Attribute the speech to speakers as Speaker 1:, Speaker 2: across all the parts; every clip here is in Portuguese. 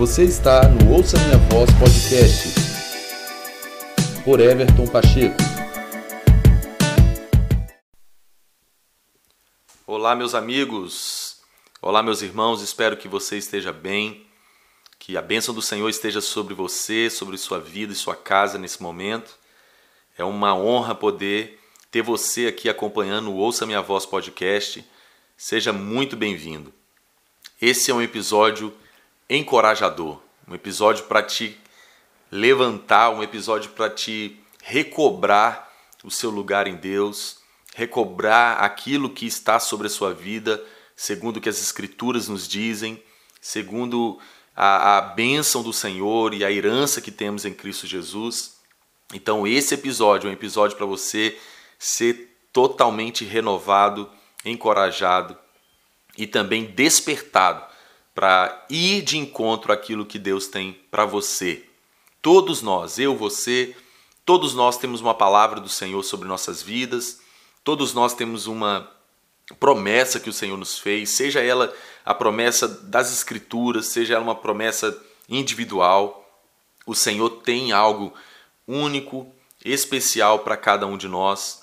Speaker 1: Você está no Ouça Minha Voz Podcast por Everton Pacheco.
Speaker 2: Olá, meus amigos. Olá, meus irmãos. Espero que você esteja bem. Que a bênção do Senhor esteja sobre você, sobre sua vida e sua casa nesse momento. É uma honra poder ter você aqui acompanhando o Ouça Minha Voz podcast. Seja muito bem-vindo. Esse é um episódio encorajador, um episódio para te levantar, um episódio para te recobrar o seu lugar em Deus, recobrar aquilo que está sobre a sua vida, segundo o que as Escrituras nos dizem, segundo a, a bênção do Senhor e a herança que temos em Cristo Jesus. Então, esse episódio é um episódio para você ser totalmente renovado, encorajado e também despertado para ir de encontro àquilo que Deus tem para você. Todos nós, eu, você, todos nós temos uma palavra do Senhor sobre nossas vidas, todos nós temos uma promessa que o Senhor nos fez, seja ela a promessa das Escrituras, seja ela uma promessa individual. O Senhor tem algo único, especial para cada um de nós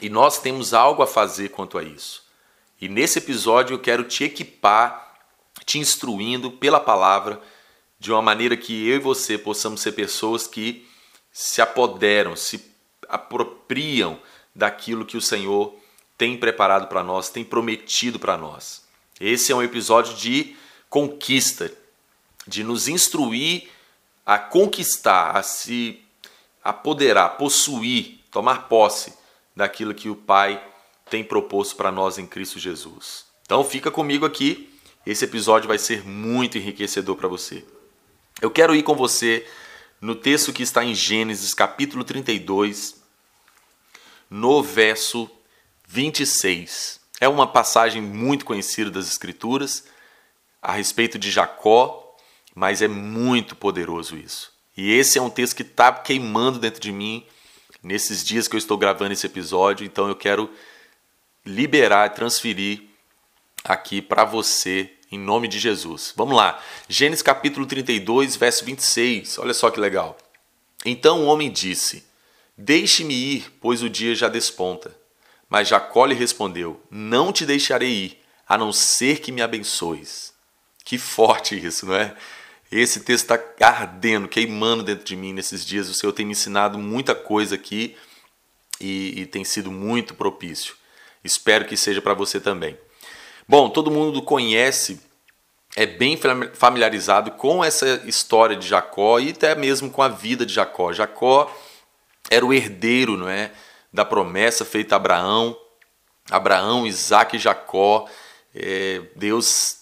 Speaker 2: e nós temos algo a fazer quanto a isso. E nesse episódio eu quero te equipar te instruindo pela palavra de uma maneira que eu e você possamos ser pessoas que se apoderam, se apropriam daquilo que o Senhor tem preparado para nós, tem prometido para nós. Esse é um episódio de conquista, de nos instruir a conquistar, a se apoderar, possuir, tomar posse daquilo que o Pai tem proposto para nós em Cristo Jesus. Então fica comigo aqui esse episódio vai ser muito enriquecedor para você. Eu quero ir com você no texto que está em Gênesis, capítulo 32, no verso 26. É uma passagem muito conhecida das Escrituras a respeito de Jacó, mas é muito poderoso isso. E esse é um texto que está queimando dentro de mim nesses dias que eu estou gravando esse episódio, então eu quero liberar, transferir aqui para você em nome de Jesus. Vamos lá. Gênesis capítulo 32, verso 26. Olha só que legal. Então o homem disse: Deixe-me ir, pois o dia já desponta. Mas Jacó lhe respondeu: Não te deixarei ir, a não ser que me abençoes. Que forte isso, não é? Esse texto está ardendo, queimando dentro de mim nesses dias. O Senhor tem me ensinado muita coisa aqui e, e tem sido muito propício. Espero que seja para você também. Bom, todo mundo conhece, é bem familiarizado com essa história de Jacó e até mesmo com a vida de Jacó. Jacó era o herdeiro, não é, da promessa feita a Abraão. Abraão, Isaac e Jacó. É, Deus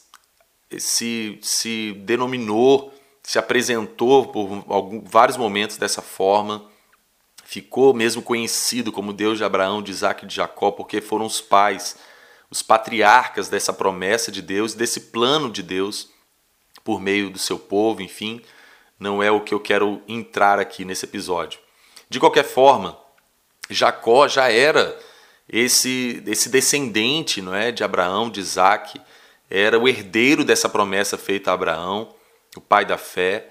Speaker 2: se, se denominou, se apresentou por algum, vários momentos dessa forma. Ficou mesmo conhecido como Deus de Abraão, de Isaac e de Jacó, porque foram os pais os patriarcas dessa promessa de Deus, desse plano de Deus por meio do seu povo, enfim, não é o que eu quero entrar aqui nesse episódio. De qualquer forma, Jacó já era esse esse descendente, não é, de Abraão, de Isaac, era o herdeiro dessa promessa feita a Abraão, o pai da fé,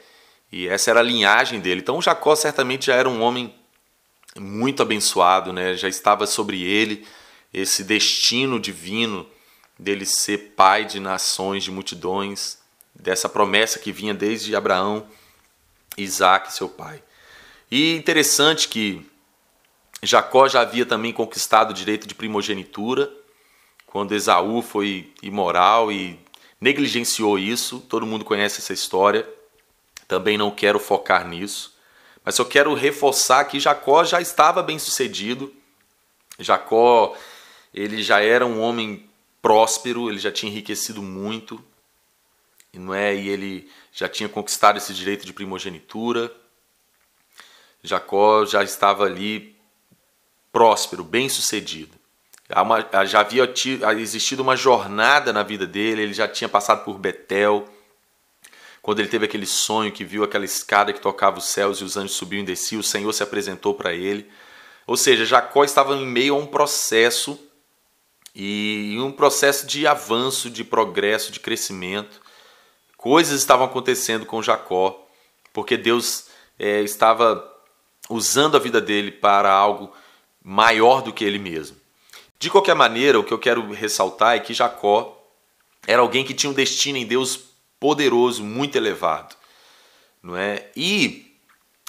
Speaker 2: e essa era a linhagem dele. Então Jacó certamente já era um homem muito abençoado, né? Já estava sobre ele esse destino divino dele ser pai de nações, de multidões, dessa promessa que vinha desde Abraão, Isaac, seu pai. E interessante que Jacó já havia também conquistado o direito de primogenitura, quando Esaú foi imoral e negligenciou isso. Todo mundo conhece essa história. Também não quero focar nisso. Mas eu quero reforçar que Jacó já estava bem sucedido. Jacó ele já era um homem próspero, ele já tinha enriquecido muito, não é? E ele já tinha conquistado esse direito de primogenitura. Jacó já estava ali próspero, bem-sucedido. Já havia existido uma jornada na vida dele, ele já tinha passado por Betel, quando ele teve aquele sonho que viu aquela escada que tocava os céus e os anjos subiam e desciam, o Senhor se apresentou para ele. Ou seja, Jacó estava em meio a um processo e um processo de avanço, de progresso, de crescimento, Coisas estavam acontecendo com Jacó, porque Deus é, estava usando a vida dele para algo maior do que ele mesmo. De qualquer maneira, o que eu quero ressaltar é que Jacó era alguém que tinha um destino em Deus poderoso, muito elevado, não é? E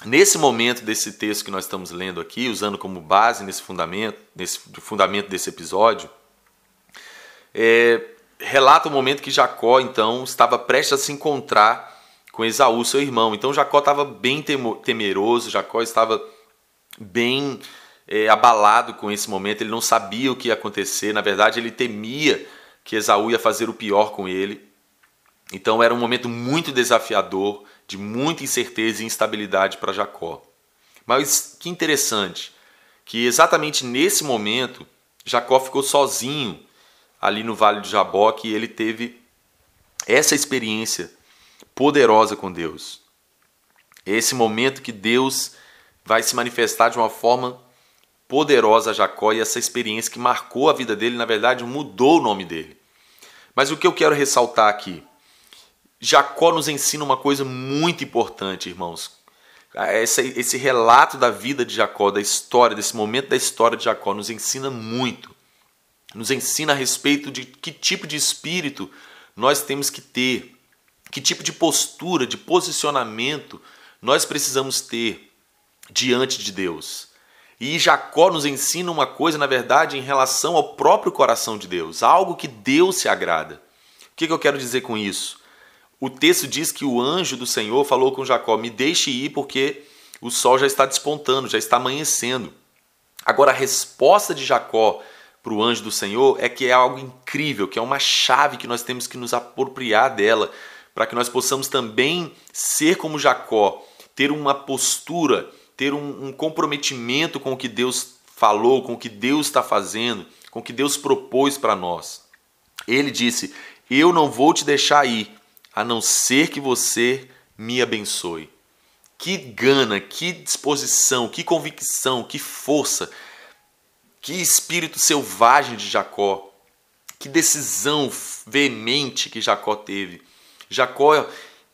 Speaker 2: nesse momento desse texto que nós estamos lendo aqui, usando como base nesse fundamento, nesse fundamento desse episódio, é, relata o momento que Jacó então estava prestes a se encontrar com Esaú, seu irmão. Então Jacó estava bem temeroso, Jacó estava bem é, abalado com esse momento, ele não sabia o que ia acontecer, na verdade ele temia que Esaú ia fazer o pior com ele. Então era um momento muito desafiador, de muita incerteza e instabilidade para Jacó. Mas que interessante, que exatamente nesse momento Jacó ficou sozinho ali no Vale de Jaboque e ele teve essa experiência poderosa com Deus. Esse momento que Deus vai se manifestar de uma forma poderosa a Jacó e essa experiência que marcou a vida dele, na verdade, mudou o nome dele. Mas o que eu quero ressaltar aqui? Jacó nos ensina uma coisa muito importante, irmãos. Esse, esse relato da vida de Jacó, da história, desse momento da história de Jacó, nos ensina muito nos ensina a respeito de que tipo de espírito nós temos que ter, que tipo de postura, de posicionamento nós precisamos ter diante de Deus. E Jacó nos ensina uma coisa, na verdade, em relação ao próprio coração de Deus, algo que Deus se agrada. O que eu quero dizer com isso? O texto diz que o anjo do Senhor falou com Jacó: Me deixe ir, porque o sol já está despontando, já está amanhecendo. Agora, a resposta de Jacó para o anjo do Senhor é que é algo incrível, que é uma chave que nós temos que nos apropriar dela, para que nós possamos também ser como Jacó, ter uma postura, ter um, um comprometimento com o que Deus falou, com o que Deus está fazendo, com o que Deus propôs para nós. Ele disse: Eu não vou te deixar ir, a não ser que você me abençoe. Que gana, que disposição, que convicção, que força que espírito selvagem de Jacó. Que decisão veemente que Jacó teve. Jacó,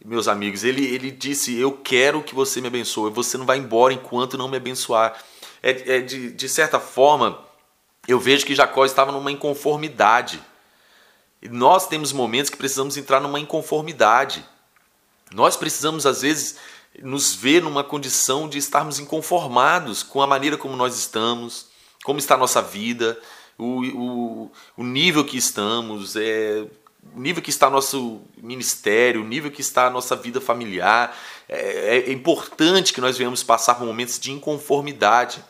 Speaker 2: meus amigos, ele, ele disse: Eu quero que você me abençoe. Você não vai embora enquanto não me abençoar. É, é de, de certa forma, eu vejo que Jacó estava numa inconformidade. E nós temos momentos que precisamos entrar numa inconformidade. Nós precisamos, às vezes, nos ver numa condição de estarmos inconformados com a maneira como nós estamos, como está a nossa vida, o, o, o nível que estamos, é, o nível que está nosso ministério, o nível que está a nossa vida familiar. É, é importante que nós venhamos passar por momentos de inconformidade.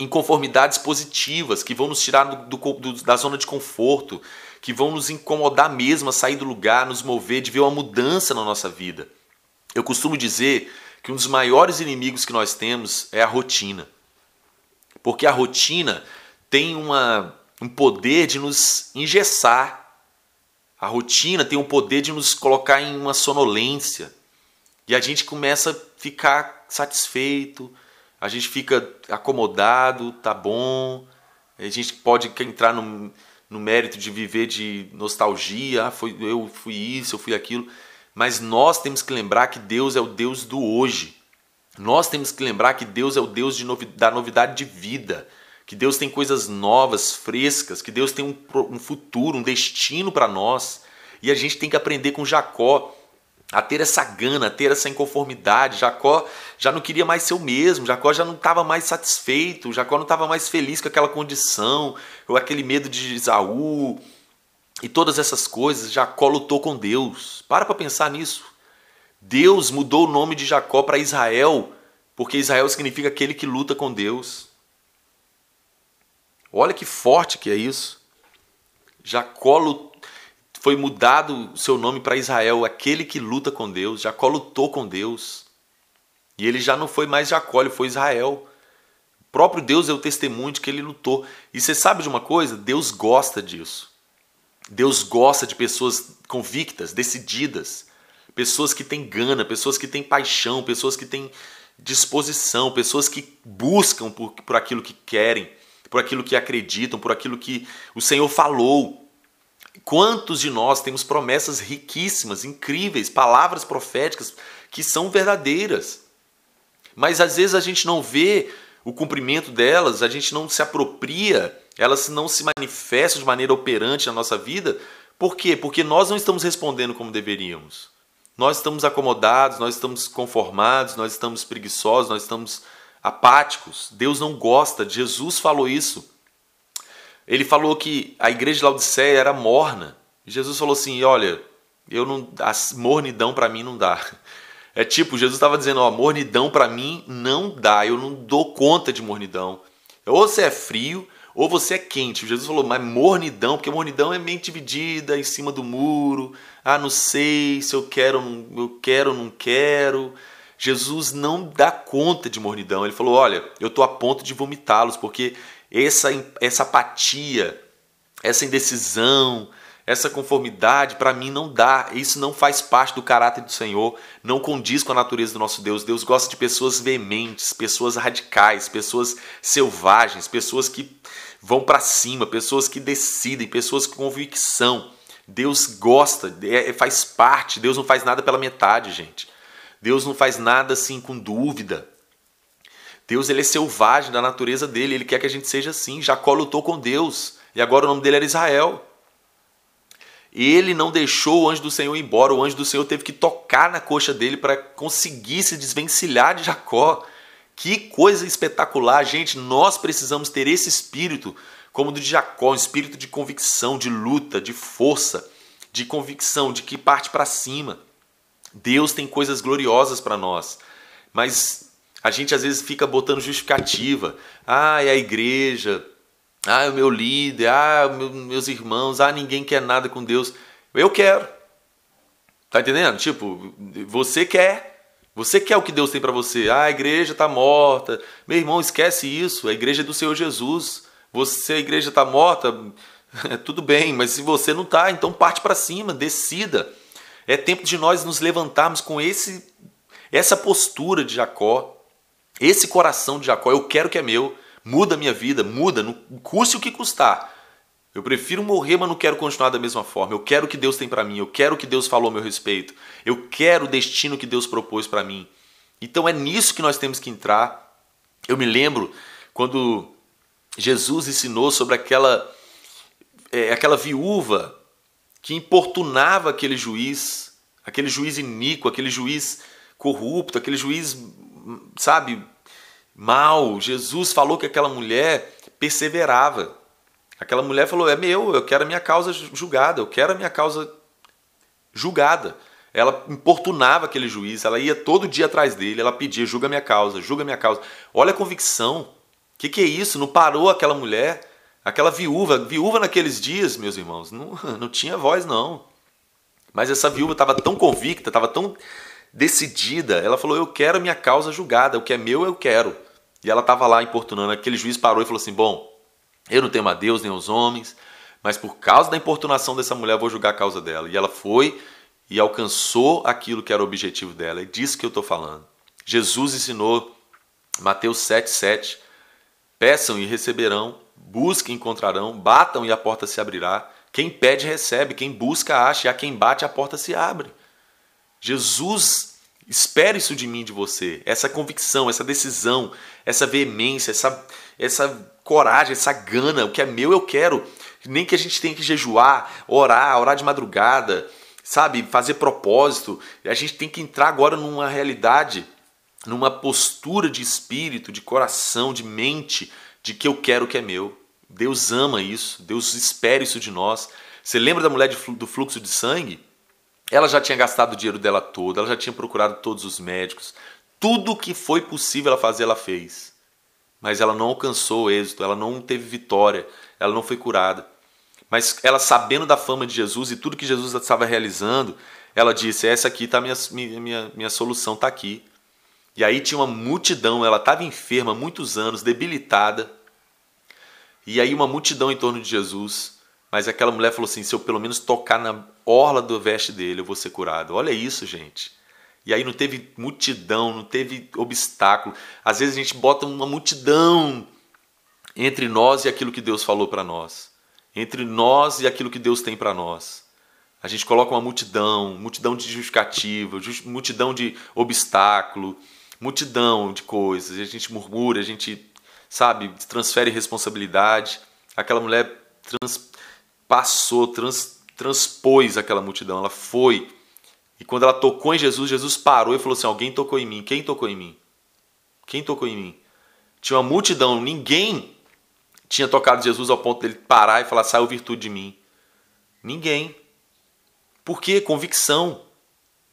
Speaker 2: Inconformidades positivas que vão nos tirar do, do, da zona de conforto, que vão nos incomodar mesmo a sair do lugar, nos mover, de ver uma mudança na nossa vida. Eu costumo dizer que um dos maiores inimigos que nós temos é a rotina. Porque a rotina tem uma, um poder de nos engessar. A rotina tem um poder de nos colocar em uma sonolência. E a gente começa a ficar satisfeito, a gente fica acomodado, tá bom. A gente pode entrar no, no mérito de viver de nostalgia, ah, foi, eu fui isso, eu fui aquilo. Mas nós temos que lembrar que Deus é o Deus do hoje. Nós temos que lembrar que Deus é o Deus de novi da novidade de vida, que Deus tem coisas novas, frescas, que Deus tem um, um futuro, um destino para nós. E a gente tem que aprender com Jacó a ter essa gana, a ter essa inconformidade. Jacó já não queria mais ser o mesmo, Jacó já não estava mais satisfeito, Jacó não estava mais feliz com aquela condição, ou aquele medo de Isaú e todas essas coisas. Jacó lutou com Deus. Para para pensar nisso. Deus mudou o nome de Jacó para Israel, porque Israel significa aquele que luta com Deus. Olha que forte que é isso. Jacó foi mudado o seu nome para Israel, aquele que luta com Deus. Jacó lutou com Deus. E ele já não foi mais Jacó, ele foi Israel. O próprio Deus é o testemunho de que ele lutou. E você sabe de uma coisa? Deus gosta disso. Deus gosta de pessoas convictas, decididas, pessoas que têm gana, pessoas que têm paixão, pessoas que têm disposição, pessoas que buscam por, por aquilo que querem, por aquilo que acreditam, por aquilo que o Senhor falou. Quantos de nós temos promessas riquíssimas, incríveis, palavras proféticas que são verdadeiras? Mas às vezes a gente não vê o cumprimento delas, a gente não se apropria, elas não se manifestam de maneira operante na nossa vida. Por quê? Porque nós não estamos respondendo como deveríamos. Nós estamos acomodados, nós estamos conformados, nós estamos preguiçosos, nós estamos apáticos. Deus não gosta. Jesus falou isso. Ele falou que a igreja de Laodiceia era morna. Jesus falou assim: Olha, eu não, a mornidão para mim não dá. É tipo, Jesus estava dizendo: Ó, mornidão para mim não dá, eu não dou conta de mornidão. Ou você é frio, ou você é quente. Jesus falou, mas mornidão, porque mornidão é mente dividida em cima do muro. Ah, não sei se eu quero, eu quero, não quero. Jesus não dá conta de mornidão. Ele falou: Olha, eu estou a ponto de vomitá-los, porque essa, essa apatia, essa indecisão, essa conformidade, para mim não dá. Isso não faz parte do caráter do Senhor, não condiz com a natureza do nosso Deus. Deus gosta de pessoas veementes, pessoas radicais, pessoas selvagens, pessoas que vão para cima, pessoas que decidem, pessoas com convicção. Deus gosta, é, faz parte. Deus não faz nada pela metade, gente. Deus não faz nada assim com dúvida. Deus ele é selvagem da natureza dele, ele quer que a gente seja assim. Jacó lutou com Deus e agora o nome dele era Israel. Ele não deixou o anjo do Senhor embora, o anjo do Senhor teve que tocar na coxa dele para conseguir se desvencilhar de Jacó. Que coisa espetacular, gente! Nós precisamos ter esse espírito, como o de Jacó, um espírito de convicção, de luta, de força, de convicção, de que parte para cima. Deus tem coisas gloriosas para nós, mas a gente às vezes fica botando justificativa. Ah, é a igreja. Ah, é o meu líder. Ah, meus irmãos. Ah, ninguém quer nada com Deus. Eu quero. Tá entendendo? Tipo, você quer. Você quer o que Deus tem para você. Ah, a igreja está morta. Meu irmão, esquece isso. A igreja é do Senhor Jesus. Você, a igreja está morta. Tudo bem, mas se você não está, então parte para cima, decida. É tempo de nós nos levantarmos com esse essa postura de Jacó, esse coração de Jacó, eu quero que é meu, muda a minha vida, muda, não custe o que custar. Eu prefiro morrer, mas não quero continuar da mesma forma. Eu quero o que Deus tem para mim, eu quero o que Deus falou a meu respeito. Eu quero o destino que Deus propôs para mim. Então é nisso que nós temos que entrar. Eu me lembro quando Jesus ensinou sobre aquela é, aquela viúva que importunava aquele juiz, aquele juiz iníquo, aquele juiz corrupto, aquele juiz sabe, mal. Jesus falou que aquela mulher perseverava. Aquela mulher falou: É meu, eu quero a minha causa julgada, eu quero a minha causa julgada. Ela importunava aquele juiz, ela ia todo dia atrás dele, ela pedia: julga minha causa, julga minha causa. Olha a convicção. O que, que é isso? Não parou aquela mulher, aquela viúva. Viúva naqueles dias, meus irmãos, não, não tinha voz, não. Mas essa viúva estava tão convicta, estava tão decidida. Ela falou: Eu quero minha causa julgada, o que é meu eu quero. E ela estava lá importunando. Aquele juiz parou e falou assim: Bom, eu não temo a Deus nem os homens, mas por causa da importunação dessa mulher, eu vou julgar a causa dela. E ela foi e alcançou aquilo que era o objetivo dela. É disso que eu estou falando. Jesus ensinou, Mateus 7,7: Peçam e receberão, busquem e encontrarão, batam e a porta se abrirá. Quem pede, recebe, quem busca, acha, e a quem bate, a porta se abre. Jesus espera isso de mim, de você, essa convicção, essa decisão, essa veemência, essa, essa coragem, essa gana, o que é meu eu quero. Nem que a gente tenha que jejuar, orar, orar de madrugada, sabe, fazer propósito. A gente tem que entrar agora numa realidade, numa postura de espírito, de coração, de mente, de que eu quero o que é meu. Deus ama isso, Deus espera isso de nós. Você lembra da mulher do fluxo de sangue? Ela já tinha gastado o dinheiro dela todo, ela já tinha procurado todos os médicos. Tudo o que foi possível ela fazer, ela fez. Mas ela não alcançou êxito, ela não teve vitória, ela não foi curada. Mas ela, sabendo da fama de Jesus e tudo que Jesus estava realizando, ela disse: Essa aqui está minha, minha, minha solução, está aqui. E aí tinha uma multidão, ela estava enferma há muitos anos, debilitada. E aí uma multidão em torno de Jesus. Mas aquela mulher falou assim: se eu pelo menos tocar na orla do veste dele, eu vou ser curado. Olha isso, gente. E aí não teve multidão, não teve obstáculo. Às vezes a gente bota uma multidão entre nós e aquilo que Deus falou para nós. entre nós e aquilo que Deus tem para nós. A gente coloca uma multidão, multidão de justificativa, multidão de obstáculo, multidão de coisas. A gente murmura, a gente, sabe, transfere responsabilidade. Aquela mulher trans, passou, trans, transpôs aquela multidão, ela foi. E quando ela tocou em Jesus, Jesus parou e falou assim: Alguém tocou em mim. Quem tocou em mim? Quem tocou em mim? Tinha uma multidão, ninguém tinha tocado Jesus ao ponto dele parar e falar: Saiu virtude de mim. Ninguém. Por quê? Convicção,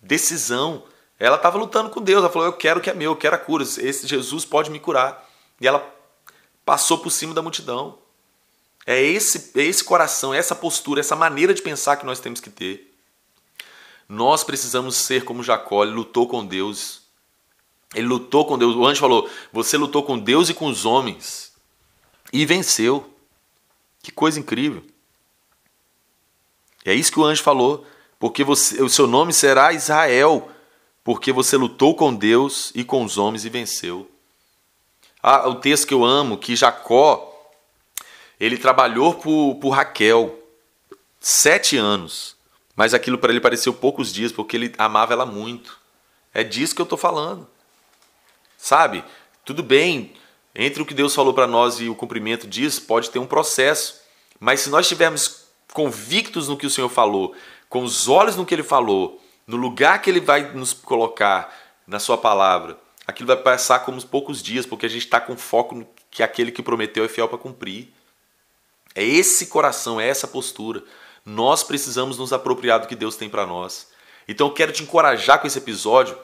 Speaker 2: decisão. Ela estava lutando com Deus. Ela falou: Eu quero o que é meu, eu quero a cura. Esse Jesus pode me curar. E ela passou por cima da multidão. É esse, é esse coração, é essa postura, essa maneira de pensar que nós temos que ter. Nós precisamos ser como Jacó, ele lutou com Deus. Ele lutou com Deus. O anjo falou: Você lutou com Deus e com os homens e venceu. Que coisa incrível. É isso que o anjo falou. Porque você, o seu nome será Israel, porque você lutou com Deus e com os homens e venceu. Ah, o texto que eu amo, que Jacó ele trabalhou por, por Raquel sete anos, mas aquilo para ele pareceu poucos dias, porque ele amava ela muito. É disso que eu estou falando. Sabe? Tudo bem, entre o que Deus falou para nós e o cumprimento disso, pode ter um processo. Mas se nós estivermos convictos no que o Senhor falou, com os olhos no que Ele falou, no lugar que Ele vai nos colocar na Sua palavra, aquilo vai passar como poucos dias, porque a gente está com foco no que aquele que prometeu é fiel para cumprir. É esse coração, é essa postura. Nós precisamos nos apropriar do que Deus tem para nós. Então eu quero te encorajar com esse episódio.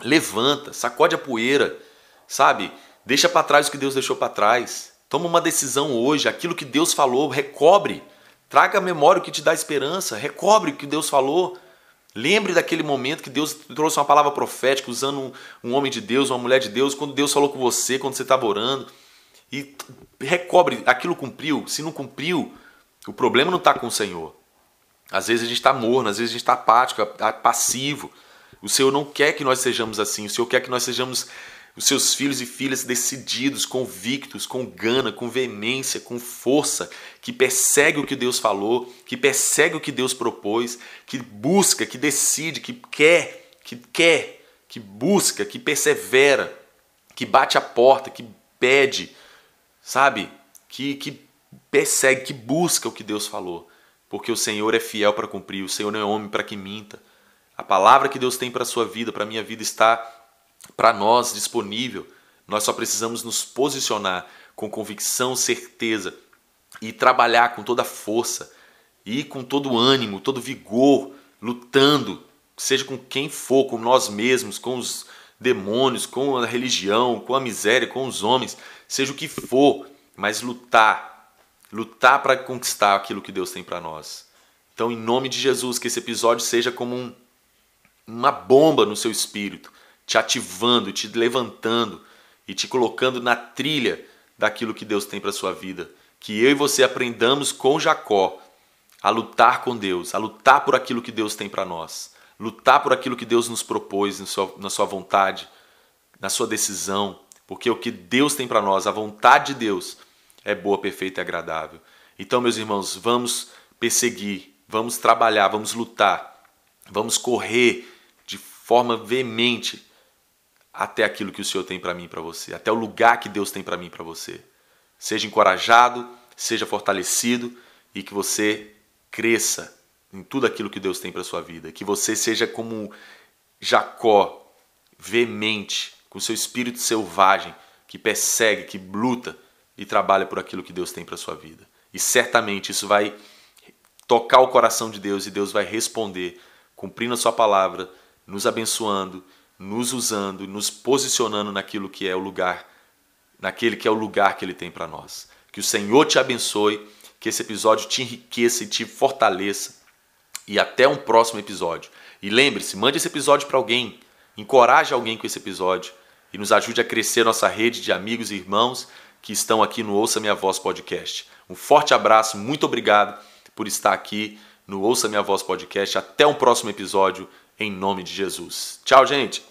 Speaker 2: Levanta, sacode a poeira, sabe? Deixa para trás o que Deus deixou para trás. Toma uma decisão hoje, aquilo que Deus falou, recobre. Traga a memória o que te dá esperança, recobre o que Deus falou. Lembre daquele momento que Deus trouxe uma palavra profética usando um, um homem de Deus, uma mulher de Deus, quando Deus falou com você, quando você estava orando. E recobre, aquilo cumpriu. Se não cumpriu, o problema não está com o Senhor. Às vezes a gente está morno, às vezes a gente está apático, passivo. O Senhor não quer que nós sejamos assim. O Senhor quer que nós sejamos os seus filhos e filhas decididos, convictos, com gana, com veemência, com força, que persegue o que Deus falou, que persegue o que Deus propôs, que busca, que decide, que quer, que quer, que busca, que persevera, que bate a porta, que pede, sabe? Que, que persegue, que busca o que Deus falou. Porque o Senhor é fiel para cumprir, o Senhor não é homem para que minta. A palavra que Deus tem para a sua vida, para a minha vida, está para nós disponível. Nós só precisamos nos posicionar com convicção, certeza e trabalhar com toda força e com todo ânimo, todo vigor, lutando, seja com quem for, com nós mesmos, com os demônios, com a religião, com a miséria, com os homens, seja o que for, mas lutar, lutar para conquistar aquilo que Deus tem para nós. Então, em nome de Jesus, que esse episódio seja como um, uma bomba no seu espírito, te ativando, te levantando e te colocando na trilha daquilo que Deus tem para sua vida. Que eu e você aprendamos com Jacó a lutar com Deus, a lutar por aquilo que Deus tem para nós lutar por aquilo que Deus nos propôs na sua, vontade, na sua decisão, porque o que Deus tem para nós, a vontade de Deus, é boa, perfeita e agradável. Então, meus irmãos, vamos perseguir, vamos trabalhar, vamos lutar, vamos correr de forma veemente até aquilo que o Senhor tem para mim e para você, até o lugar que Deus tem para mim e para você. Seja encorajado, seja fortalecido e que você cresça em tudo aquilo que Deus tem para sua vida. Que você seja como Jacó, veemente, com seu espírito selvagem, que persegue, que luta e trabalha por aquilo que Deus tem para sua vida. E certamente isso vai tocar o coração de Deus e Deus vai responder, cumprindo a sua palavra, nos abençoando, nos usando, nos posicionando naquilo que é o lugar, naquele que é o lugar que ele tem para nós. Que o Senhor te abençoe, que esse episódio te enriqueça e te fortaleça e até um próximo episódio. E lembre-se, mande esse episódio para alguém, encoraje alguém com esse episódio e nos ajude a crescer nossa rede de amigos e irmãos que estão aqui no Ouça Minha Voz Podcast. Um forte abraço, muito obrigado por estar aqui no Ouça Minha Voz Podcast. Até um próximo episódio, em nome de Jesus. Tchau, gente!